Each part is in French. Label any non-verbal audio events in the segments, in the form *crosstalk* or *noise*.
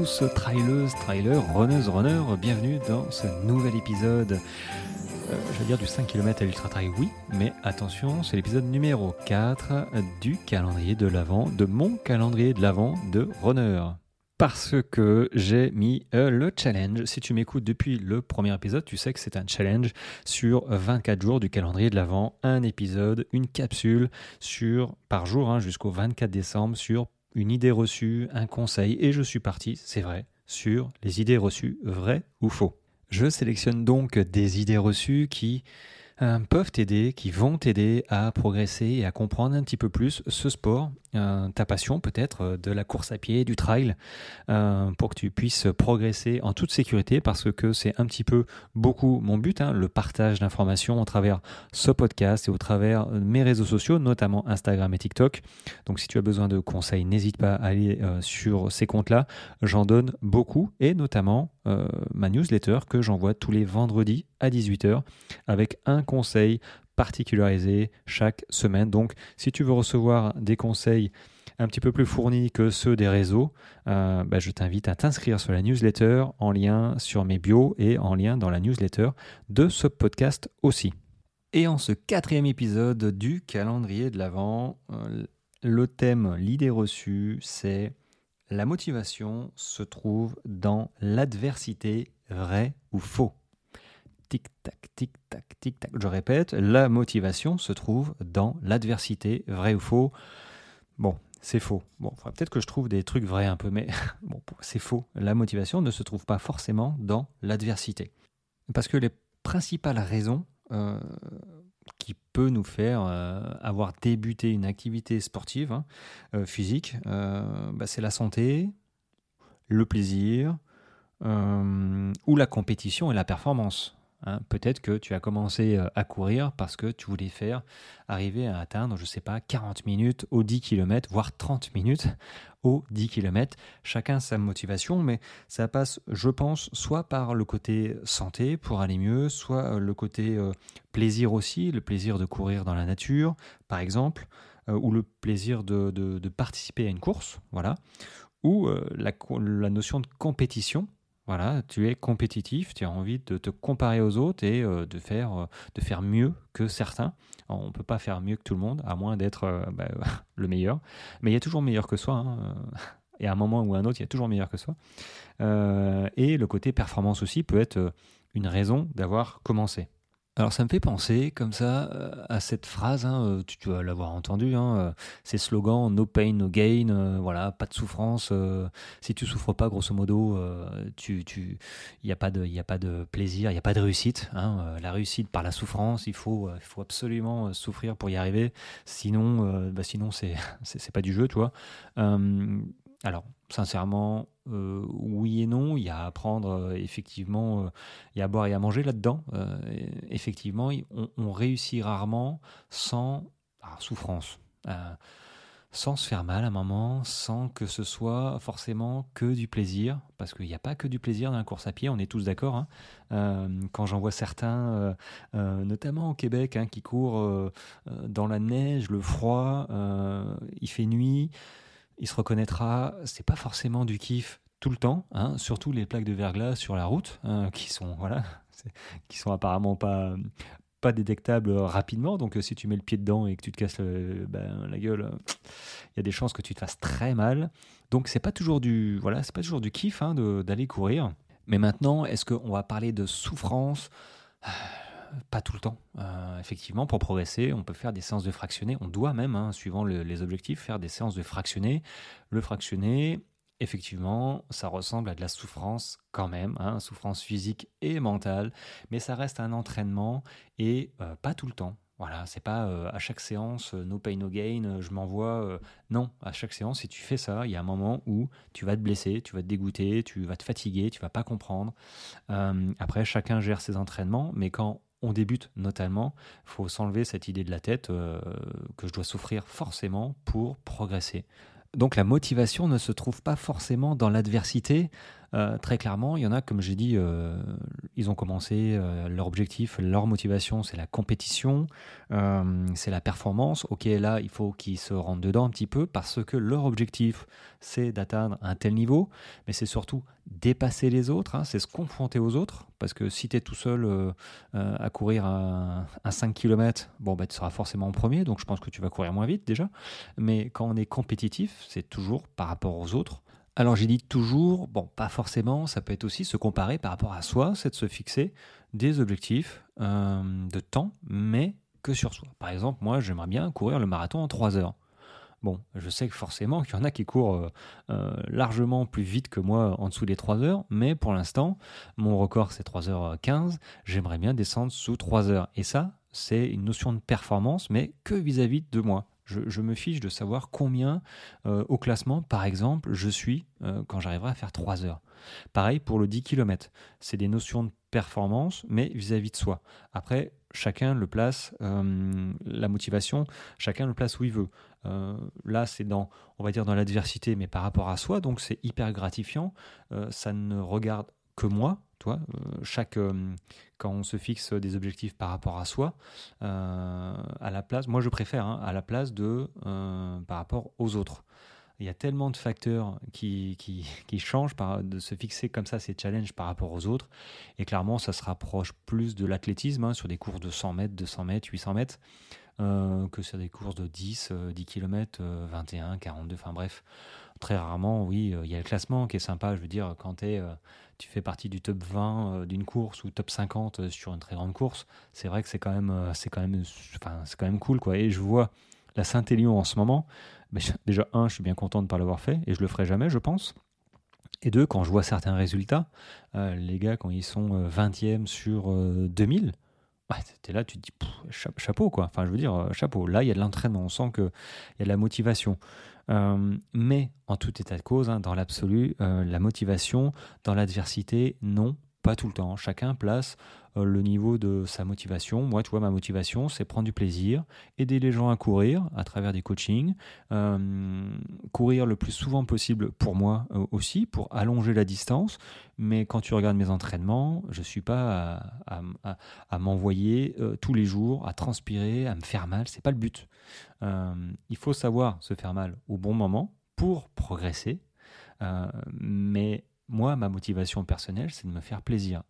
tous, trailers, trailers, runners, runners, bienvenue dans ce nouvel épisode. Euh, je vais dire du 5 km à l'Ultra Trail, oui, mais attention, c'est l'épisode numéro 4 du calendrier de l'Avent, de mon calendrier de l'Avent de runner. Parce que j'ai mis euh, le challenge. Si tu m'écoutes depuis le premier épisode, tu sais que c'est un challenge sur 24 jours du calendrier de l'Avent, un épisode, une capsule sur par jour hein, jusqu'au 24 décembre sur une idée reçue, un conseil, et je suis parti, c'est vrai, sur les idées reçues, vraies ou faux. Je sélectionne donc des idées reçues qui euh, peuvent t'aider, qui vont t'aider à progresser et à comprendre un petit peu plus ce sport, euh, ta passion peut-être euh, de la course à pied, du trail, pour que tu puisses progresser en toute sécurité parce que c'est un petit peu beaucoup mon but, hein, le partage d'informations au travers ce podcast et au travers mes réseaux sociaux, notamment Instagram et TikTok. Donc si tu as besoin de conseils, n'hésite pas à aller sur ces comptes-là. J'en donne beaucoup et notamment ma newsletter que j'envoie tous les vendredis à 18h avec un conseil particularisé chaque semaine. Donc si tu veux recevoir des conseils un petit peu plus fournis que ceux des réseaux, euh, bah, je t'invite à t'inscrire sur la newsletter en lien sur mes bios et en lien dans la newsletter de ce podcast aussi. Et en ce quatrième épisode du calendrier de l'Avent, euh, le thème, l'idée reçue, c'est la motivation se trouve dans l'adversité, vrai ou faux tic-tac, tic-tac, tic-tac. Je répète, la motivation se trouve dans l'adversité, vrai ou faux? Bon, c'est faux. Bon, peut-être que je trouve des trucs vrais un peu, mais *laughs* bon, c'est faux. La motivation ne se trouve pas forcément dans l'adversité. Parce que les principales raisons euh, qui peuvent nous faire euh, avoir débuté une activité sportive, hein, euh, physique, bah, c'est la santé, le plaisir, ou la compétition et la performance. Hein, peut-être que tu as commencé euh, à courir parce que tu voulais faire arriver à atteindre, je ne sais pas, 40 minutes au 10 km, voire 30 minutes au 10 km. Chacun sa motivation, mais ça passe, je pense, soit par le côté santé pour aller mieux, soit euh, le côté euh, plaisir aussi, le plaisir de courir dans la nature, par exemple, ou le plaisir de, participer à une course, voilà, ou la notion de compétition voilà, tu es compétitif, tu as envie de te comparer aux autres et euh, de, faire, euh, de faire mieux que certains. on ne peut pas faire mieux que tout le monde, à moins d'être euh, bah, *laughs* le meilleur. Mais il y a toujours meilleur que soi. Hein, *laughs* et à un moment ou à un autre, il y a toujours meilleur que soi. et le côté performance aussi peut être une raison d'avoir commencé. Alors ça me fait penser comme ça euh, à cette phrase, hein, euh, tu, dois l'avoir entendu, hein, euh, ces slogans no pain, no gain, voilà, pas de souffrance. si tu souffres pas, grosso modo, tu, tu, il n'y a pas de, il a pas de plaisir, il n'y a pas de réussite. Hein, la réussite par la souffrance, il faut, il faut absolument souffrir pour y arriver. Sinon, bah sinon *laughs* c'est, pas du jeu, tu vois. alors sincèrement, oui et non. À apprendre, euh, effectivement, euh, y a à boire et à manger là-dedans. effectivement, on, réussit rarement sans souffrance. sans se faire mal à un moment, sans que ce soit forcément que du plaisir, parce qu'il n'y a pas que du plaisir dans la course à pied, on est tous d'accord. Hein. quand j'en vois certains, notamment au Québec, hein, qui courent dans la neige, le froid, il fait nuit, il se reconnaîtra, c'est pas forcément du kiff tout le temps, hein, surtout les plaques de verglas sur la route, hein, qui sont voilà, *laughs* qui sont apparemment pas pas détectables rapidement. Donc euh, si tu mets le pied dedans et que tu te casses ben, la gueule, il y a des chances que tu te fasses très mal. Donc c'est pas toujours du voilà, c'est pas toujours du kiff hein, d'aller courir. Mais maintenant, est-ce qu'on va parler de souffrance? Pas tout le temps. Euh, effectivement, pour progresser, on peut faire des séances de fractionné. On doit même, hein, suivant les objectifs, faire des séances de fractionné. Le fractionné, effectivement, ça ressemble à de la souffrance quand même, hein, souffrance physique et mentale, mais ça reste un entraînement et euh, pas tout le temps. Voilà, c'est pas euh, à chaque séance, no pain, no gain, je m'envoie. non, à chaque séance, si tu fais ça, il y a un moment où tu vas te blesser, tu vas te dégoûter, tu vas te fatiguer, tu vas pas comprendre. après, chacun gère ses entraînements, mais quand on débute notamment, faut s'enlever cette idée de la tête euh, que je dois souffrir forcément pour progresser. Donc la motivation ne se trouve pas forcément dans l'adversité. Euh, très clairement, il y en a, comme j'ai dit, euh, ils ont commencé, euh, leur objectif, leur motivation, c'est la compétition, c'est la performance. Ok, là, il faut qu'ils se rendent dedans un petit peu parce que leur objectif, c'est d'atteindre un tel niveau, mais c'est surtout dépasser les autres, hein, c'est se confronter aux autres, parce que si tu es tout seul à courir un, 5 km, bon, bah, tu seras forcément en premier, donc je pense que tu vas courir moins vite déjà, mais quand on est compétitif, c'est toujours par rapport aux autres, alors j'ai dit toujours, bon, pas forcément, ça peut être aussi se comparer par rapport à soi, c'est de se fixer des objectifs euh, de temps, mais que sur soi. Par exemple, moi j'aimerais bien courir le marathon en 3 heures. Bon, je sais que forcément qu'il y en a qui courent euh, euh, largement plus vite que moi en dessous des 3 heures, mais pour l'instant, mon record c'est 3h15, j'aimerais bien descendre sous 3 heures. Et ça, c'est une notion de performance, mais que vis-à-vis -vis de moi. Je, me fiche de savoir combien euh, au classement, par exemple, je suis euh, quand j'arriverai à faire 3 heures. Pareil pour le 10 km. C'est des notions de performance, mais vis-à-vis de soi. Après, chacun le place, euh, la motivation, chacun le place où il veut. là, c'est dans, on va dire, dans l'adversité, mais par rapport à soi, donc c'est hyper gratifiant. ça ne regarde que moi, toi, chaque, quand on se fixe des objectifs par rapport à soi, euh, à la place, moi je préfère, hein, à la place de euh, par rapport aux autres. Il y a tellement de facteurs qui, qui, changent de se fixer comme ça ces challenges par rapport aux autres. Et clairement, ça se rapproche plus de l'athlétisme hein, sur des courses de 100 mètres, 200 mètres, 800 mètres, euh, que sur des courses de 10, 10 km, 21, 42, enfin bref. Très rarement, oui, il y a le classement qui est sympa. Je veux dire, quand es tu fais partie du top 20 euh, d'une course ou top 50 euh, sur une très grande course, c'est vrai que c'est quand même, euh, c'est quand même, enfin, c'est quand même cool, quoi. Et je vois la Saint-Élion en ce moment. Mais déjà, un, je suis bien content de ne pas l'avoir fait et je le ferai jamais, je pense. Et deux, quand je vois certains résultats, les gars, quand ils sont 20e sur 2000, ouais, es là, tu te dis chapeau, quoi. Enfin, je veux dire, chapeau. Là, il y a de l'entraînement, on sent qu'il y a de la motivation. Euh, mais en tout état de cause, hein, dans l'absolu, euh, la motivation, dans l'adversité, non, pas tout le temps. Chacun place euh, le niveau de sa motivation. Moi, tu vois, ma motivation, c'est prendre du plaisir, aider les gens à courir à travers des coachings, euh, courir le plus souvent possible pour moi euh, aussi, pour allonger la distance. Mais quand tu regardes mes entraînements, je ne suis pas à, m'envoyer tous les jours, à transpirer, à me faire mal. C'est pas le but. il faut savoir se faire mal au bon moment pour progresser. mais moi, ma motivation personnelle, c'est de me faire plaisir.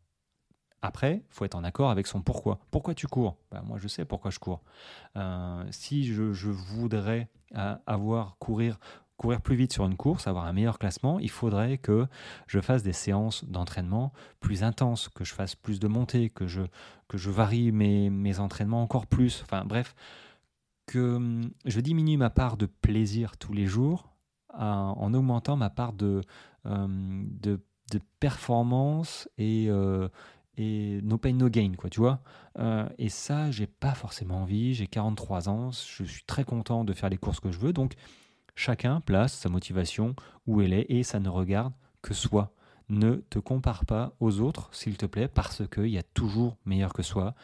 Après, faut être en accord avec son pourquoi. Pourquoi tu cours? Ben, Moi, je sais pourquoi je cours. Euh, si je, voudrais euh, avoir courir courir plus vite sur une course, avoir un meilleur classement, il faudrait que je fasse des séances d'entraînement plus intenses, que je fasse plus de montées, que je, que je varie mes, mes entraînements encore plus. Enfin bref, que hum, je diminue ma part de plaisir tous les jours en augmentant ma part de, de, de performance et, euh, et no pain no gain quoi tu vois. Euh, et ça j'ai pas forcément envie j'ai 43 ans je suis très content de faire les courses que je veux. Donc chacun place sa motivation où elle est et ça ne regarde que soi ne te compare pas aux autres, s'il te plaît, parce qu'il y a toujours meilleur que soi.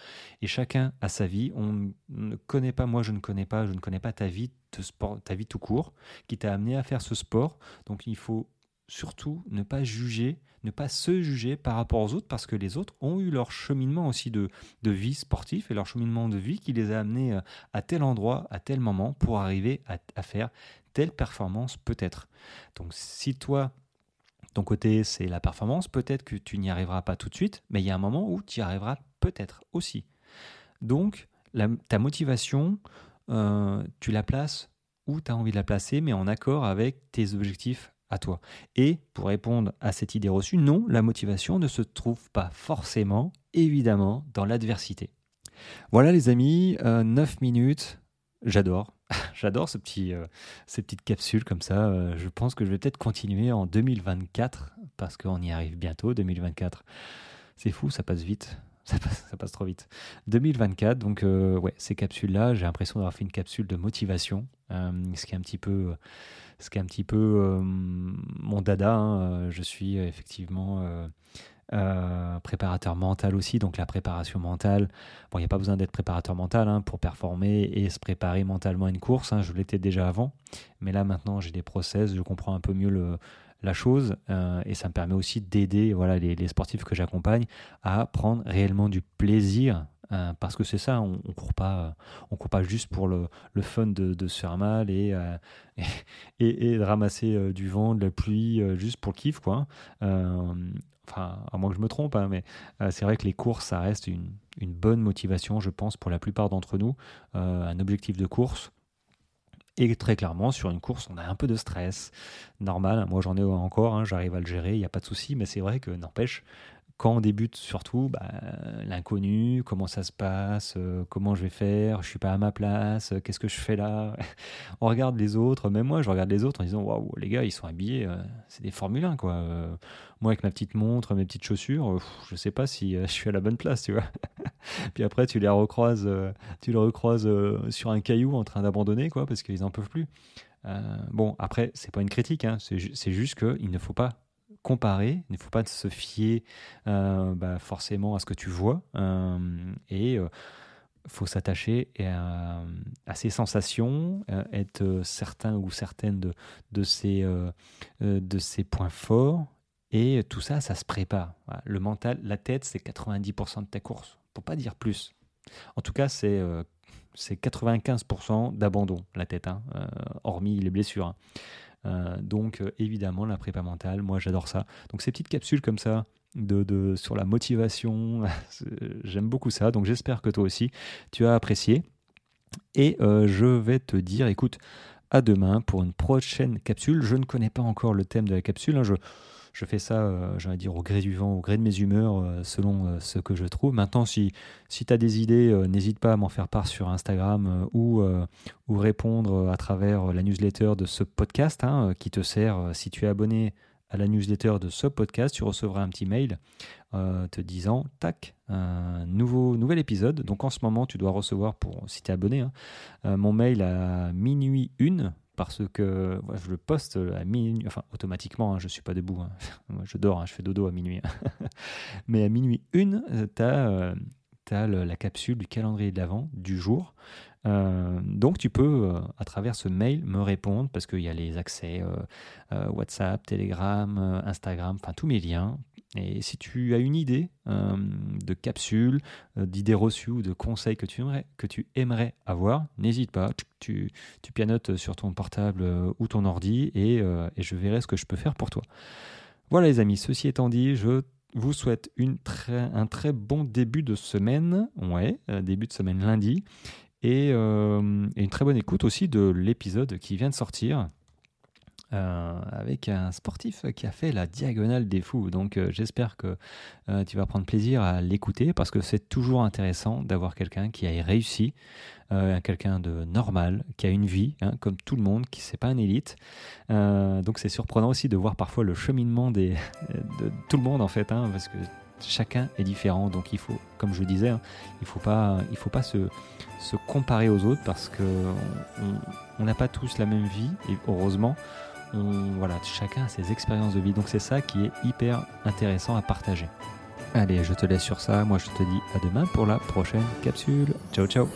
Et chacun a sa vie. On ne connaît pas, moi je ne connais pas, je ne connais pas ta vie, de sport, ta vie tout court, qui t'a amené à faire ce sport. Donc il faut surtout ne pas juger, ne pas se juger par rapport aux autres parce que les autres ont eu leur cheminement aussi de, vie sportif et leur cheminement de vie qui les a amenés euh, à tel endroit, à tel moment pour arriver à, faire telle performance peut-être. Donc si toi, ton côté c'est la performance, peut-être que tu n'y arriveras pas tout de suite, mais il y a un moment où tu y arriveras peut-être aussi. Donc ta motivation, euh, tu la places où tu as envie de la placer, mais en accord avec tes objectifs à toi. Et pour répondre à cette idée reçue, non, la motivation ne se trouve pas forcément, évidemment, dans l'adversité. Voilà les amis, 9 euh, minutes, j'adore. *laughs* J'adore euh, ces petites capsules comme ça. Euh, je pense que je vais peut-être continuer en 2024 parce qu'on y arrive bientôt. 2024, c'est fou, ça passe vite. *laughs* Ça passe, trop vite. 2024, donc ouais, ces capsules-là, j'ai l'impression d'avoir fait une capsule de motivation, ce qui est un petit peu ce qui est un petit peu euh, mon dada. Hein. Euh, je suis effectivement euh, préparateur mental aussi, donc la préparation mentale. Bon, il n'y a pas besoin d'être préparateur mental hein, pour performer et se préparer mentalement à une course. Hein. je l'étais déjà avant, mais là maintenant j'ai des process, je comprends un peu mieux la chose et ça me permet aussi d'aider voilà, les, sportifs que j'accompagne à prendre réellement du plaisir parce que c'est ça, on, on court pas, on court pas juste pour le, fun de, se faire mal et, *laughs* et, de ramasser du vent, de la pluie, juste pour le kiff, quoi. Enfin, à moins que je me trompe, hein, mais c'est vrai que les courses, ça reste une, bonne motivation, je pense, pour la plupart d'entre nous. un objectif de course, et très clairement, sur une course, on a un peu de stress. Normal, moi j'en ai encore, hein, j'arrive à le gérer, il n'y a pas de souci, mais c'est vrai que n'empêche, quand on débute surtout, bah, l'inconnu, comment ça se passe, euh, comment je vais faire, je suis pas à ma place, euh, qu'est-ce que je fais là *laughs* On regarde les autres, même moi je regarde les autres en disant waouh les gars ils sont habillés, euh, c'est des Formule 1 quoi. moi avec ma petite montre, mes petites chaussures, je sais pas si *laughs* je suis à la bonne place, tu vois. *laughs* Puis après tu les recroises, tu les recroises sur un caillou en train d'abandonner quoi parce qu'ils en peuvent plus. bon après c'est pas une critique, hein, c'est juste qu'il ne faut pas comparer, il ne faut pas se fier euh, bah, forcément à ce que tu vois euh, et il euh, faut s'attacher à, ces sensations, être certain ou certaine de, de, ces points forts et tout ça, ça se prépare. Le mental, la tête, c'est 90% de ta course, pour pas dire plus. En tout cas, c'est c'est 95% d'abandon, la tête, hein, hormis les blessures. Hein. Euh, donc euh, évidemment la prépa mentale, moi j'adore ça. Donc ces petites capsules comme ça de, sur la motivation, *laughs* j'aime beaucoup ça. Donc j'espère que toi aussi tu as apprécié. Et euh, je vais te dire, écoute, à demain pour une prochaine capsule. Je ne connais pas encore le thème de la capsule. Hein. Je, je fais ça, euh, j'allais dire, au gré du vent, au gré de mes humeurs, euh, selon euh, ce que je trouve. Maintenant, si, si tu as des idées, n'hésite pas à m'en faire part sur Instagram ou, ou répondre à travers la newsletter de ce podcast hein, qui te sert, si tu es abonné à la newsletter de ce podcast, tu recevras un petit mail te disant tac, un nouveau, nouvel épisode. Donc en ce moment, tu dois recevoir, pour si tu es abonné, hein, mon mail à minuit une parce que je le poste à minuit, enfin automatiquement, hein, je ne suis pas debout, hein. *laughs* Moi, je dors, hein, je fais dodo à minuit. *laughs* Mais à minuit une, tu as, la capsule du calendrier de l'avant du jour. Euh, donc tu peux, euh, à travers ce mail, me répondre parce qu'il y a les accès euh, WhatsApp, Telegram, Instagram, enfin tous mes liens et si tu as une idée euh, de capsule, euh, d'idées reçues ou de conseils que tu aimerais, avoir, n'hésite pas. Tu, pianotes sur ton portable euh, ou ton ordi et, je verrai ce que je peux faire pour toi. Voilà les amis, ceci étant dit, je vous souhaite un très bon début de semaine, ouais, début de semaine lundi, et une très bonne écoute aussi de l'épisode qui vient de sortir. Euh, avec un sportif qui a fait la diagonale des fous. Donc euh, j'espère que euh, tu vas prendre plaisir à l'écouter parce que c'est toujours intéressant d'avoir quelqu'un qui a réussi, quelqu'un de normal, qui a une vie, hein, comme tout le monde, qui n'est pas un élite. donc c'est surprenant aussi de voir parfois le cheminement de tout le monde en fait, hein, parce que chacun est différent. Donc il faut, comme je disais, hein, il faut pas, il faut pas se, se comparer aux autres parce qu'on n'a pas tous la même vie, et heureusement voilà, chacun a ses expériences de vie. Donc c'est ça qui est hyper intéressant à partager. Allez, je te laisse sur ça. Moi, je te dis à demain pour la prochaine capsule. Ciao, ciao.